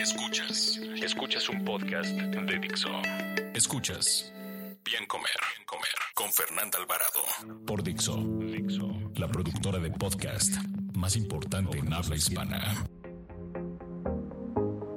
Escuchas. Escuchas un podcast de Dixo. Escuchas. Bien comer, bien comer. Con Fernanda Alvarado. Por Dixo. Dixo. La productora de podcast más importante en habla hispana.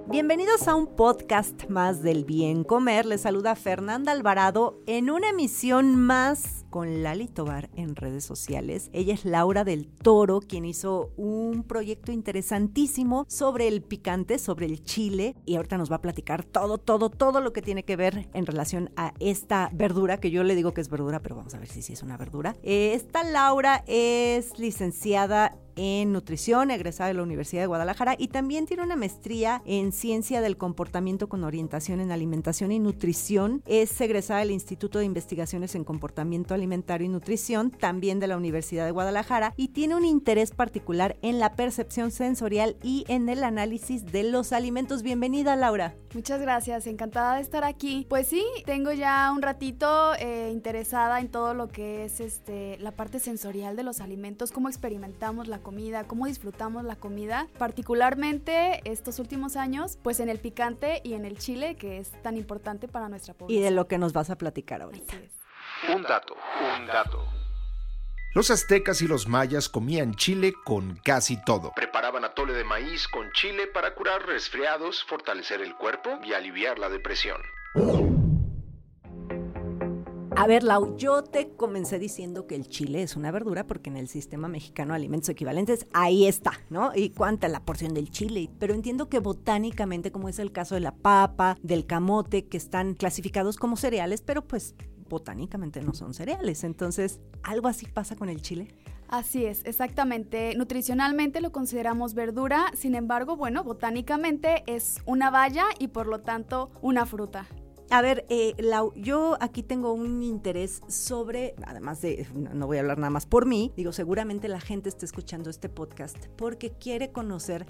Bienvenidos a un podcast más del bien comer. Les saluda Fernanda Alvarado en una emisión más con Lali Tobar en redes sociales. Ella es Laura del Toro, quien hizo un proyecto interesantísimo sobre el picante, sobre el chile. Y ahorita nos va a platicar todo, todo, todo lo que tiene que ver en relación a esta verdura, que yo le digo que es verdura, pero vamos a ver si sí es una verdura. Esta Laura es licenciada en nutrición, egresada de la Universidad de Guadalajara y también tiene una maestría en ciencia del comportamiento con orientación en alimentación y nutrición. Es egresada del Instituto de Investigaciones en Comportamiento Alimentario y Nutrición, también de la Universidad de Guadalajara y tiene un interés particular en la percepción sensorial y en el análisis de los alimentos. Bienvenida, Laura. Muchas gracias, encantada de estar aquí. Pues sí, tengo ya un ratito eh, interesada en todo lo que es este, la parte sensorial de los alimentos, cómo experimentamos la comida, cómo disfrutamos la comida, particularmente estos últimos años, pues en el picante y en el chile, que es tan importante para nuestra población. Y de lo que nos vas a platicar ahorita. Un dato, un dato. Los aztecas y los mayas comían chile con casi todo. Preparaban atole de maíz con chile para curar resfriados, fortalecer el cuerpo y aliviar la depresión. A ver, Lau, yo te comencé diciendo que el chile es una verdura porque en el sistema mexicano de alimentos equivalentes ahí está, ¿no? Y cuánta la porción del chile. Pero entiendo que botánicamente, como es el caso de la papa, del camote, que están clasificados como cereales, pero pues botánicamente no son cereales. Entonces, ¿algo así pasa con el chile? Así es, exactamente. Nutricionalmente lo consideramos verdura, sin embargo, bueno, botánicamente es una baya y por lo tanto una fruta. A ver, eh, Lau, yo aquí tengo un interés sobre, además de, no voy a hablar nada más por mí, digo, seguramente la gente está escuchando este podcast porque quiere conocer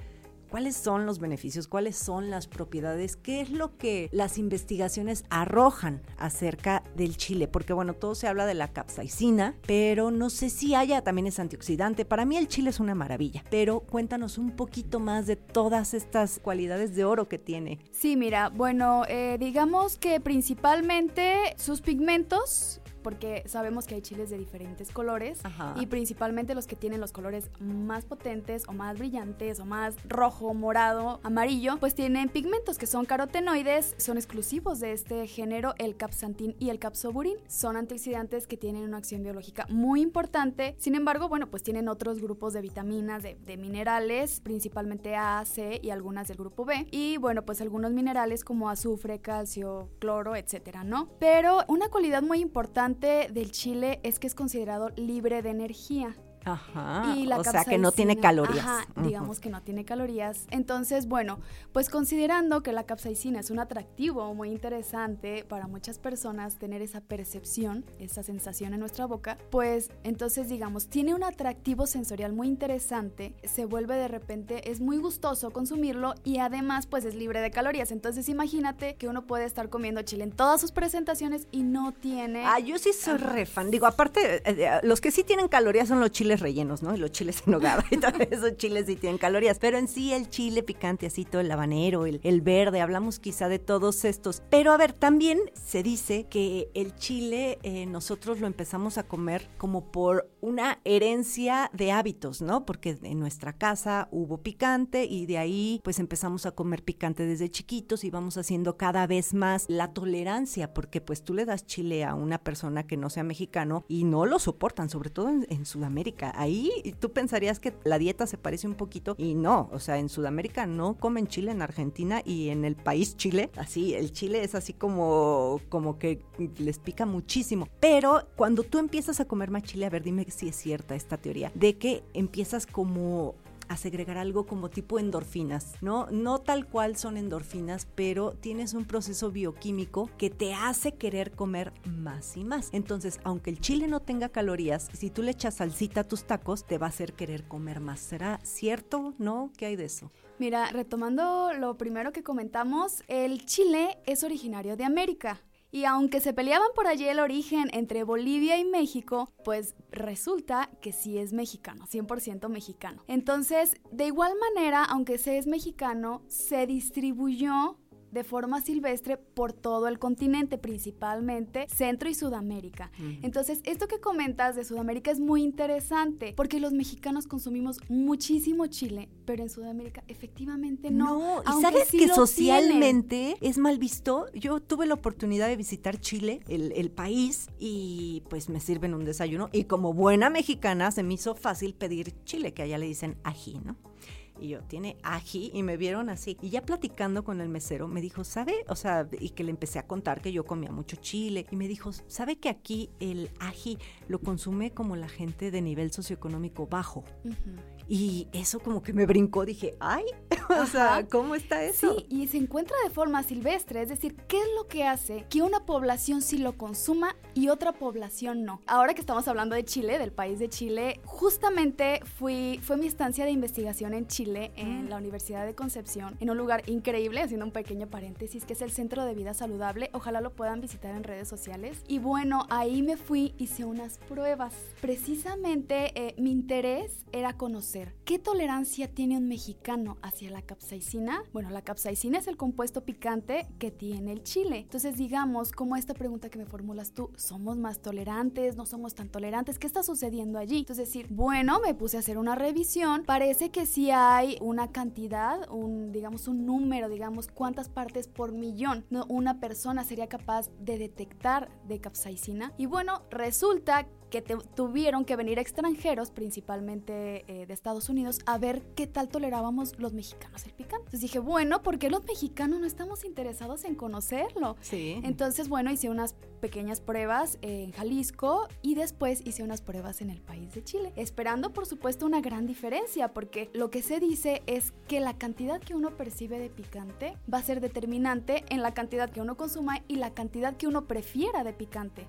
cuáles son los beneficios, cuáles son las propiedades, qué es lo que las investigaciones arrojan acerca del chile, porque bueno, todo se habla de la capsaicina, pero no sé si haya también es antioxidante. Para mí el chile es una maravilla, pero cuéntanos un poquito más de todas estas cualidades de oro que tiene. Sí, mira, bueno, eh, digamos que principalmente sus pigmentos porque sabemos que hay chiles de diferentes colores Ajá. y principalmente los que tienen los colores más potentes o más brillantes o más rojo, morado, amarillo, pues tienen pigmentos que son carotenoides, son exclusivos de este género, el capsantín y el capsoburin. Son antioxidantes que tienen una acción biológica muy importante. Sin embargo, bueno, pues tienen otros grupos de vitaminas, de, de minerales, principalmente A, C y algunas del grupo B. Y bueno, pues algunos minerales como azufre, calcio, cloro, etcétera, ¿no? Pero una cualidad muy importante del chile es que es considerado libre de energía. Ajá. Y la o sea que no tiene calorías. Ajá, digamos que no tiene calorías. Entonces, bueno, pues considerando que la capsaicina es un atractivo muy interesante para muchas personas tener esa percepción, esa sensación en nuestra boca, pues entonces digamos, tiene un atractivo sensorial muy interesante, se vuelve de repente, es muy gustoso consumirlo y además pues es libre de calorías. Entonces imagínate que uno puede estar comiendo chile en todas sus presentaciones y no tiene... Ah, yo sí soy re fan. Digo, aparte, eh, eh, los que sí tienen calorías son los chiles rellenos, ¿no? Los chiles en nogada y todo esos chiles sí tienen calorías. Pero en sí el chile picante, así todo el habanero, el, el verde, hablamos quizá de todos estos. Pero a ver, también se dice que el chile eh, nosotros lo empezamos a comer como por una herencia de hábitos, ¿no? Porque en nuestra casa hubo picante y de ahí pues empezamos a comer picante desde chiquitos y vamos haciendo cada vez más la tolerancia, porque pues tú le das chile a una persona que no sea mexicano y no lo soportan, sobre todo en Sudamérica. Ahí tú pensarías que la dieta se parece un poquito y no, o sea, en Sudamérica no comen chile, en Argentina y en el país Chile, así, el chile es así como, como que les pica muchísimo. Pero cuando tú empiezas a comer más chile, a ver, dime si es cierta esta teoría, de que empiezas como a segregar algo como tipo endorfinas, ¿no? No tal cual son endorfinas, pero tienes un proceso bioquímico que te hace querer comer más y más. Entonces, aunque el chile no tenga calorías, si tú le echas salsita a tus tacos, te va a hacer querer comer más. ¿Será cierto? ¿No? ¿Qué hay de eso? Mira, retomando lo primero que comentamos, el chile es originario de América. Y aunque se peleaban por allí el origen entre Bolivia y México, pues resulta que sí es mexicano, 100% mexicano. Entonces, de igual manera, aunque se es mexicano, se distribuyó de forma silvestre por todo el continente, principalmente Centro y Sudamérica. Entonces, esto que comentas de Sudamérica es muy interesante porque los mexicanos consumimos muchísimo chile, pero en Sudamérica efectivamente no. no. ¿Y sabes que socialmente es mal visto? Yo tuve la oportunidad de visitar Chile, el, el país, y pues me sirven un desayuno. Y como buena mexicana se me hizo fácil pedir chile, que allá le dicen ají, ¿no? Y yo, tiene ají, y me vieron así. Y ya platicando con el mesero, me dijo, ¿sabe? O sea, y que le empecé a contar que yo comía mucho chile. Y me dijo, ¿sabe que aquí el ají lo consume como la gente de nivel socioeconómico bajo? Y eso como que me brincó, dije, ay, o sea, ¿cómo está eso? Sí, y se encuentra de forma silvestre, es decir, ¿qué es lo que hace que una población sí lo consuma y otra población no? Ahora que estamos hablando de Chile, del país de Chile, justamente fui, fue mi estancia de investigación en Chile, en la Universidad de Concepción, en un lugar increíble, haciendo un pequeño paréntesis, que es el Centro de Vida Saludable, ojalá lo puedan visitar en redes sociales. Y bueno, ahí me fui, hice unas pruebas. Precisamente eh, mi interés era conocer ¿Qué tolerancia tiene un mexicano hacia la capsaicina? Bueno, la capsaicina es el compuesto picante que tiene el chile. Entonces, digamos, como esta pregunta que me formulas tú, ¿somos más tolerantes? ¿No somos tan tolerantes? ¿Qué está sucediendo allí? Entonces, decir, bueno, me puse a hacer una revisión. Parece que sí hay una cantidad, un, digamos, un número, digamos, cuántas partes por millón una persona sería capaz de detectar de capsaicina. Y bueno, resulta que tuvieron que venir extranjeros, principalmente eh, de Estados Unidos, a ver qué tal tolerábamos los mexicanos el picante. Entonces dije, bueno, ¿por qué los mexicanos no estamos interesados en conocerlo? Sí. Entonces, bueno, hice unas pequeñas pruebas en Jalisco y después hice unas pruebas en el país de Chile, esperando por supuesto una gran diferencia, porque lo que se dice es que la cantidad que uno percibe de picante va a ser determinante en la cantidad que uno consuma y la cantidad que uno prefiera de picante.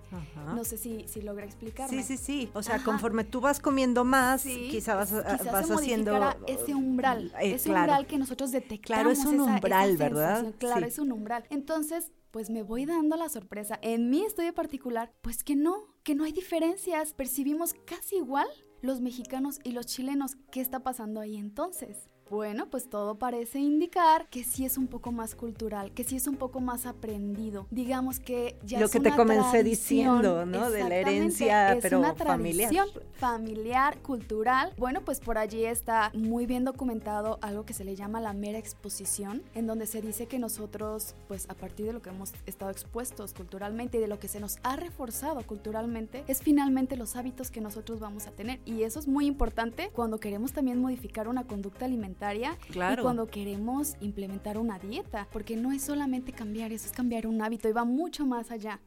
No sé si, si logra explicar. Sí, sí, sí. O sea, conforme tú vas comiendo más, quizá vas, vas haciendo ese umbral, eh, ese umbral que nosotros detectamos. Claro, es un umbral, ¿verdad? Claro, es un umbral. Entonces, pues me voy dando la sorpresa en mi estudio particular, pues que no, que no hay diferencias, percibimos casi igual los mexicanos y los chilenos. ¿Qué está pasando ahí entonces? Bueno, pues todo parece indicar que sí es un poco más cultural, que sí es un poco más aprendido. Digamos que ya Lo es que te comencé diciendo, ¿no? De la herencia, es pero una familiar. familiar, cultural. Bueno, pues por allí está muy bien documentado algo que se le llama la mera exposición, en donde se dice que nosotros, pues a partir de lo que hemos estado expuestos culturalmente y de lo que se nos ha reforzado culturalmente, es finalmente los hábitos que nosotros vamos a tener. Y eso es muy importante cuando queremos también modificar una conducta alimentaria claro. y cuando queremos implementar una dieta, porque no es solamente cambiar, eso es cambiar un hábito y va mucho más allá.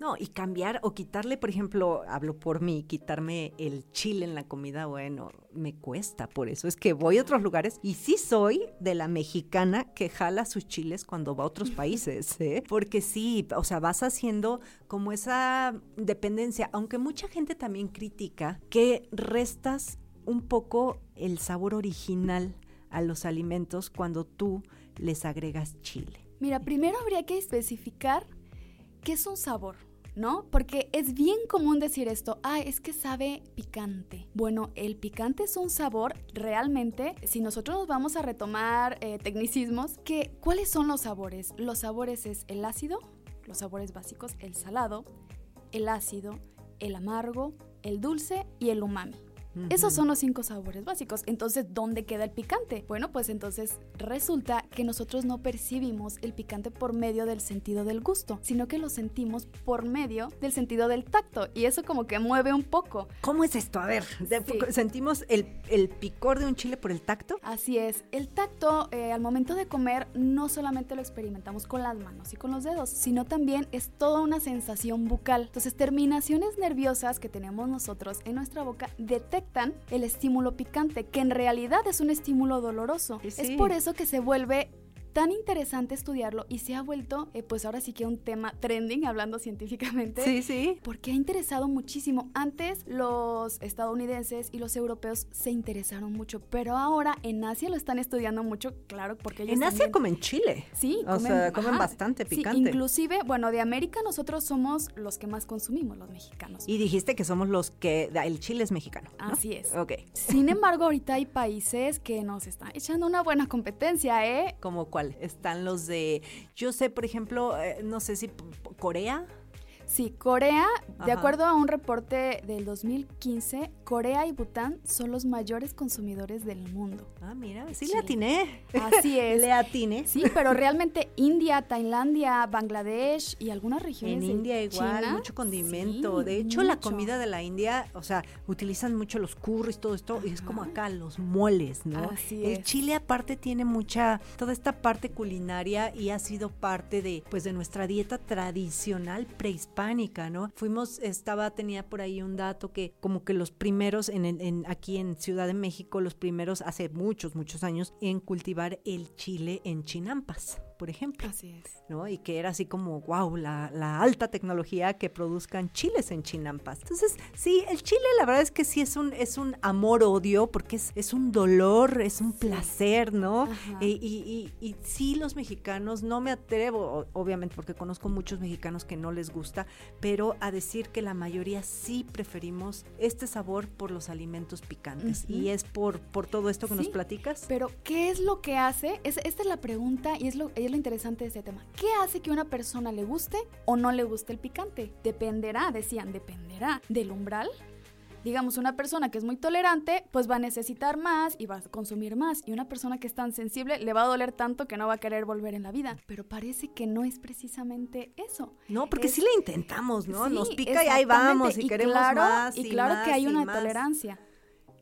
No, y cambiar o quitarle, por ejemplo, hablo por mí, quitarme el chile en la comida, bueno, me cuesta. Por eso es que voy a otros lugares y sí soy de la mexicana que jala sus chiles cuando va a otros países, ¿eh? Porque sí, o sea, vas haciendo como esa dependencia, aunque mucha gente también critica que restas un poco el sabor original a los alimentos cuando tú les agregas chile? Mira, primero habría que especificar qué es un sabor. ¿no? Porque es bien común decir esto, ah, es que sabe picante. Bueno, el picante es un sabor realmente, si nosotros nos vamos a retomar eh, tecnicismos, que, ¿cuáles son los sabores? Los sabores es el ácido, los sabores básicos, el salado, el ácido, el amargo, el dulce y el umami. Esos son los cinco sabores básicos. Entonces, ¿dónde queda el picante? Bueno, pues entonces resulta que nosotros no percibimos el picante por medio del sentido del gusto, sino que lo sentimos por medio del sentido del tacto. Y eso como que mueve un poco. ¿Cómo es esto? A ver, ¿sentimos el, picor de un chile por el tacto? Así es. El tacto, eh, al momento de comer, no solamente lo experimentamos con las manos y con los dedos, sino también es toda una sensación bucal. Entonces, terminaciones nerviosas que tenemos nosotros en nuestra boca detectan detectan el estímulo picante, que en realidad es un estímulo doloroso. Es por eso que se vuelve tan interesante estudiarlo y se ha vuelto, eh, pues ahora sí que un tema trending, hablando científicamente. Sí, sí. Porque ha interesado muchísimo. Antes los estadounidenses y los europeos se interesaron mucho, pero ahora en Asia lo están estudiando mucho, claro, porque ellos En Asia comen chile. Sí, o sea, comen bastante picante. inclusive, bueno, de América nosotros somos los que más consumimos, los mexicanos. Y dijiste que somos los que, el chile es mexicano. Así es. Ok. Sin embargo, ahorita hay países que nos están echando una buena competencia, ¿eh? Como están los de, yo sé, por ejemplo, eh, no sé si Corea. Sí, Corea, de acuerdo a un reporte del 2015, Corea y Bután son los mayores consumidores del mundo. Ah, mira, sí, le atiné. Así es. le atiné. Sí, pero realmente India, Tailandia, Bangladesh y algunas regiones. En India igual, mucho condimento. de hecho, la comida de la India, o sea, utilizan mucho los curries, todo esto, y es como acá, los moles, ¿no? Así El chile aparte tiene mucha, toda esta parte culinaria y ha sido parte de, pues, de nuestra dieta tradicional prehispánica, ¿no? Fuimos, estaba, tenía por ahí un dato que como que los primeros en, en, aquí en Ciudad de México, los primeros hace muchos, muchos años en cultivar el chile en chinampas por ejemplo. Así es. ¿no? Y que era así como, wow, la, la alta tecnología que produzcan chiles en chinampas. Entonces, sí, el chile la verdad es que sí es un, es un amor-odio, porque es, es un dolor, es un placer, ¿no? Y, y, y, sí, los mexicanos, no me atrevo, obviamente, porque conozco muchos mexicanos que no les gusta, pero a decir que la mayoría sí preferimos este sabor por los alimentos picantes. Y es por, por todo esto que nos platicas. Pero, ¿qué es lo que hace? Es, esta es la pregunta y es lo, lo interesante de este tema. ¿Qué hace que una persona le guste o no le guste el picante? Dependerá, decían, dependerá del umbral digamos, una persona que es muy tolerante, pues va a necesitar más y va a consumir más. Y una persona que es tan sensible le va a doler tanto que no va a querer volver en la vida. Pero parece que no es precisamente eso. No, porque sí le intentamos, ¿no? Nos pica y ahí vamos y, queremos más. Y, claro que hay una tolerancia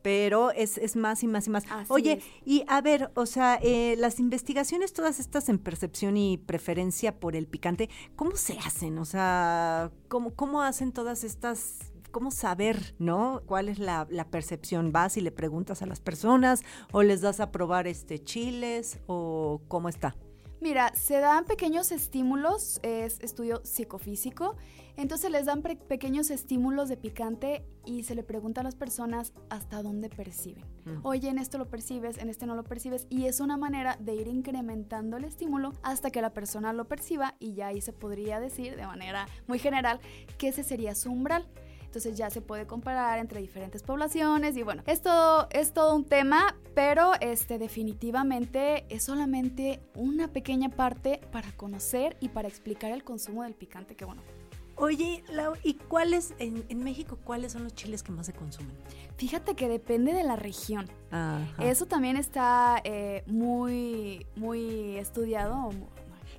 pero es, es, más y más y más. Oye, y a ver, o sea, eh, las investigaciones, todas estas en percepción y preferencia por el picante, ¿cómo se hacen? O sea, ¿cómo, cómo hacen todas estas cómo saber, ¿no? ¿Cuál es la, la, percepción? ¿Vas y le preguntas a las personas o les das a probar este chiles o cómo está? Mira, se dan pequeños estímulos, es estudio psicofísico, entonces les dan pequeños estímulos de picante y se le pregunta a las personas hasta dónde perciben. Mm. Oye, en esto lo percibes, en este no lo percibes y es una manera de ir incrementando el estímulo hasta que la persona lo perciba y ya ahí se podría decir de manera muy general que ese sería su umbral. Entonces ya se puede comparar entre diferentes poblaciones y bueno, esto es todo un tema, pero este definitivamente es solamente una pequeña parte para conocer y para explicar el consumo del picante que bueno, Oye, Lau, ¿y cuáles, en, México, cuáles son los chiles que más se consumen? Fíjate que depende de la región. Eso también está eh, muy, muy estudiado.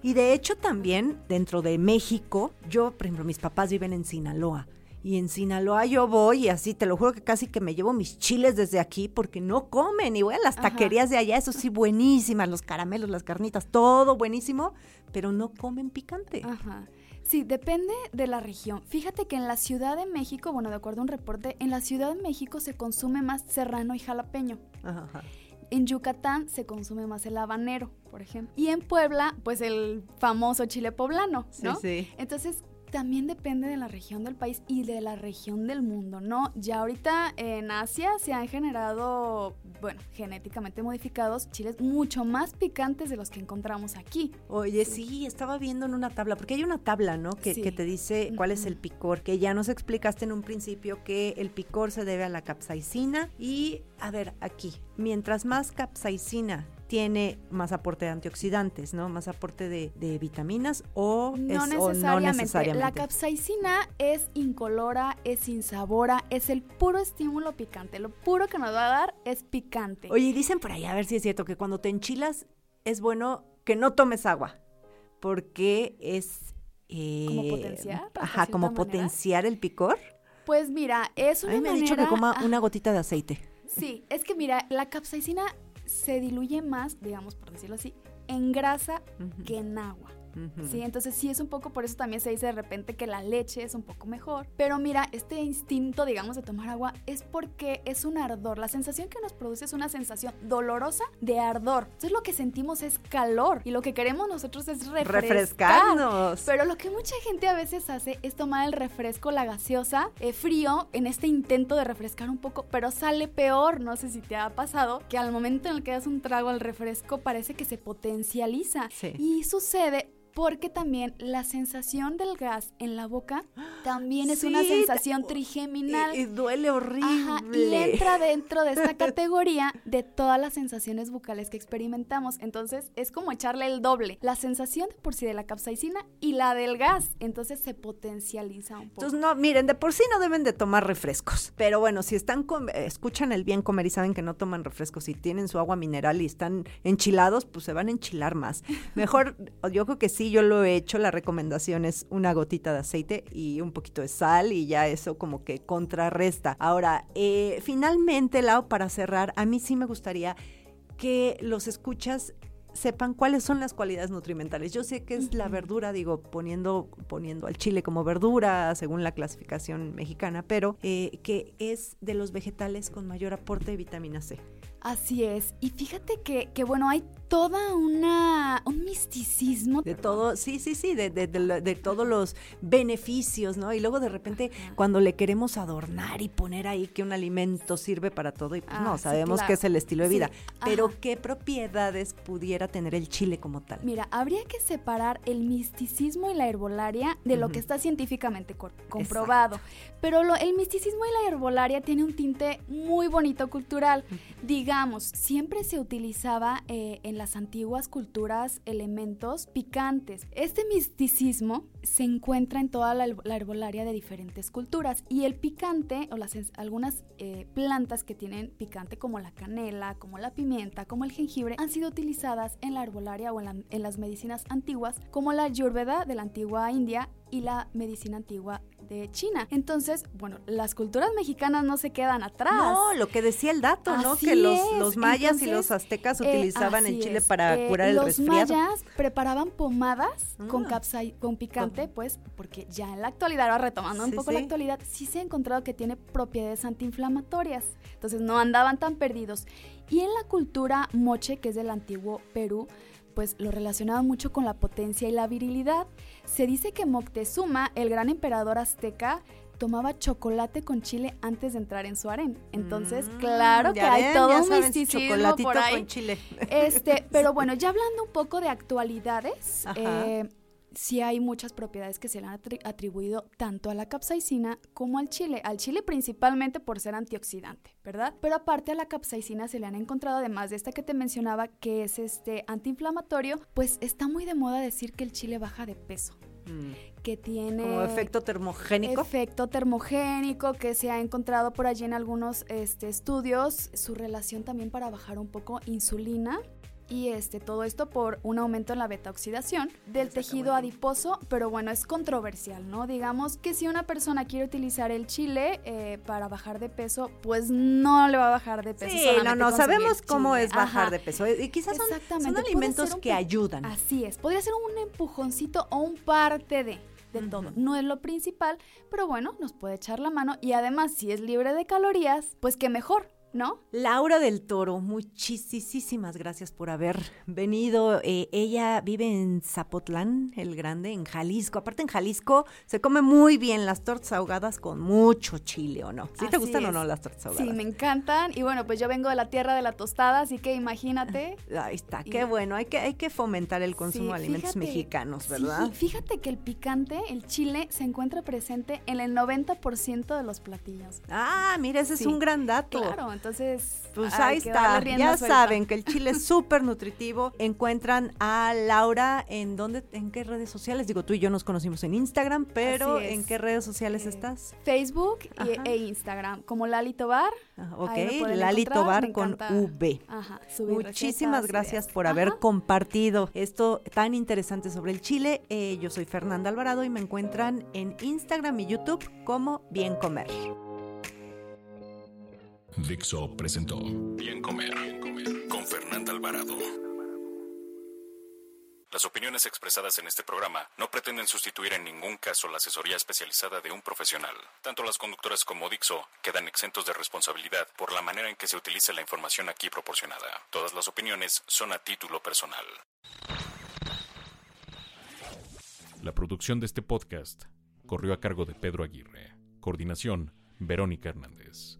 Y de hecho también dentro de México, yo, por ejemplo, mis papás viven en Sinaloa. Y en Sinaloa yo voy y así, te lo juro que casi que me llevo mis chiles desde aquí porque no comen. Y voy a las taquerías de allá, eso sí, buenísimas, los caramelos, las carnitas, todo buenísimo, pero no comen picante. Ajá. Sí, depende de la región. Fíjate que en la Ciudad de México, bueno, de acuerdo a un reporte, en la Ciudad de México se consume más serrano y jalapeño. Ajá. En Yucatán se consume más el habanero, por ejemplo. Y en Puebla, pues el famoso chile poblano, ¿no? Sí, sí. Entonces, también depende de la región del país y de la región del mundo, ¿no? Ya ahorita en Asia se han generado, bueno, genéticamente modificados chiles mucho más picantes de los que encontramos aquí. Oye, sí, estaba viendo en una tabla, porque hay una tabla, ¿no? Que, que te dice cuál es el picor, que ya nos explicaste en un principio que el picor se debe a la capsaicina y, a ver, aquí, mientras más capsaicina tiene más aporte de antioxidantes, ¿no? Más aporte de, vitaminas o, no, necesariamente. La capsaicina es incolora, es insabora, es el puro estímulo picante. Lo puro que nos va a dar es picante. Oye, dicen por ahí, a ver si es cierto, que cuando te enchilas es bueno que no tomes agua, porque es... Eh, como potenciar. Ajá, como potenciar el picor. Pues mira, es una A mí me ha dicho que coma una gotita de aceite. Sí, es que mira, la capsaicina se diluye más, digamos por decirlo así, en grasa que en agua. Sí, entonces sí es un poco, por eso también se dice de repente que la leche es un poco mejor. Pero mira, este instinto, digamos, de tomar agua es porque es un ardor. La sensación que nos produce es una sensación dolorosa de ardor. Entonces lo que sentimos es calor y lo que queremos nosotros es refrescar. refrescarnos. Pero lo que mucha gente a veces hace es tomar el refresco, la gaseosa, eh, frío, en este intento de refrescar un poco, pero sale peor. No sé si te ha pasado que al momento en el que das un trago al refresco parece que se potencializa. Y sucede porque también la sensación del gas en la boca también es una sensación trigeminal. Y, duele horrible. y entra dentro de esta categoría de todas las sensaciones bucales que experimentamos. Entonces es como echarle el doble. La sensación de por sí de la capsaicina y la del gas. Entonces se potencializa un poco. Entonces no, miren, de por sí no deben de tomar refrescos. Pero bueno, si están, escuchan el bien comer y saben que no toman refrescos y tienen su agua mineral y están enchilados, pues se van a enchilar más. Mejor, yo creo que sí yo lo he hecho, la recomendación es una gotita de aceite y un poquito de sal y ya eso como que contrarresta. Ahora, eh, finalmente, Lau, para cerrar, a mí sí me gustaría que los escuchas sepan cuáles son las cualidades nutrimentales. Yo sé que es la verdura, digo, poniendo, poniendo al chile como verdura según la clasificación mexicana, pero eh, que es de los vegetales con mayor aporte de vitamina C. Así es. Y fíjate que, que bueno, hay toda una de todo sí sí sí de, de, de, todos los beneficios no y luego de repente cuando le queremos adornar y poner ahí que un alimento sirve para todo y pues no ah, sabemos que es el estilo de vida pero qué propiedades pudiera tener el chile como tal mira habría que separar el misticismo y la herbolaria de lo que está científicamente comprobado. Pero lo, el misticismo y la herbolaria tiene un tinte muy bonito cultural. Digamos siempre se utilizaba eh, en las antiguas culturas elementos picantes. Este misticismo se encuentra en toda la, herbolaria de diferentes culturas y el picante o las algunas eh, plantas que tienen picante como la canela, como la pimienta, como el jengibre han sido utilizadas en la herbolaria o en, en las medicinas antiguas como la ayurveda de la antigua India y la medicina antigua de China. Entonces, bueno, las culturas mexicanas no se quedan atrás. No, lo que decía el dato, ¿no? Que los, mayas y los aztecas eh, utilizaban en Chile para eh, curar el resfriado. Los mayas preparaban pomadas con ah. con picante, pues, porque ya en la actualidad, ahora retomando un poco la actualidad, sí se ha encontrado que tiene propiedades antiinflamatorias. Entonces no andaban tan perdidos. Y en la cultura moche, que es del antiguo Perú, pues lo relacionaba mucho con la potencia y la virilidad. Se dice que Moctezuma, el gran emperador azteca, tomaba chocolate con chile antes de entrar en su harén. Entonces, mm, claro que hay todo un misticismo por ahí. Con chile. Este, pero bueno, ya hablando un poco de actualidades, eh, sí hay muchas propiedades que se le han atribuido tanto a la capsaicina como al chile. Al chile principalmente por ser antioxidante, ¿verdad? Pero aparte a la capsaicina se le han encontrado, además de esta que te mencionaba, que es este antiinflamatorio, pues está muy de moda decir que el chile baja de peso. Mm. que tiene como efecto termogénico efecto termogénico que se ha encontrado por allí en algunos este, estudios su relación también para bajar un poco insulina y este, todo esto por un aumento en la beta oxidación del tejido adiposo, pero bueno, es controversial, ¿no? Digamos que si una persona quiere utilizar el chile eh, para bajar de peso, pues no le va a bajar de peso. Sí, no, no, sabemos cómo es bajar de peso. Y quizás son, alimentos que ayudan. Así es, podría ser un empujoncito o un parte de de todo. No es lo principal, pero bueno, nos puede echar la mano y además si es libre de calorías, pues qué mejor. ¿No? Laura del Toro, muchísimas gracias por haber venido. Eh, ella vive en Zapotlán, el Grande, en Jalisco. Aparte en Jalisco se come muy bien las tortas ahogadas con mucho chile, ¿o no? ¿Sí te gustan o no las tortas ahogadas? Sí, me encantan. Y bueno, pues yo vengo de la tierra de la tostada, así que imagínate. Ahí está, qué bueno. Hay que, hay que fomentar el consumo de alimentos mexicanos, ¿verdad? Sí, fíjate que el picante, el chile, se encuentra presente en el 90% de los platillos. Ah, mira, ese es un gran dato. Claro, entonces, pues ahí está. Ya saben que el chile es súper nutritivo. Encuentran a Laura en dónde, en qué redes sociales. Digo, tú y yo nos conocimos en Instagram, pero ¿en qué redes sociales eh, estás? Facebook e Instagram, como Lali Tobar. Ah, ok, Lali Tobar con V. Ajá, Muchísimas gracias por haber compartido esto tan interesante sobre el chile. Eh, yo soy Fernanda Alvarado y me encuentran en Instagram y YouTube como Bien Comer. Dixo presentó Bien Comer, con Fernanda Alvarado. Las opiniones expresadas en este programa no pretenden sustituir en ningún caso la asesoría especializada de un profesional. Tanto las conductoras como Dixo quedan exentos de responsabilidad por la manera en que se utiliza la información aquí proporcionada. Todas las opiniones son a título personal. La producción de este podcast corrió a cargo de Pedro Aguirre. Coordinación, Verónica Hernández.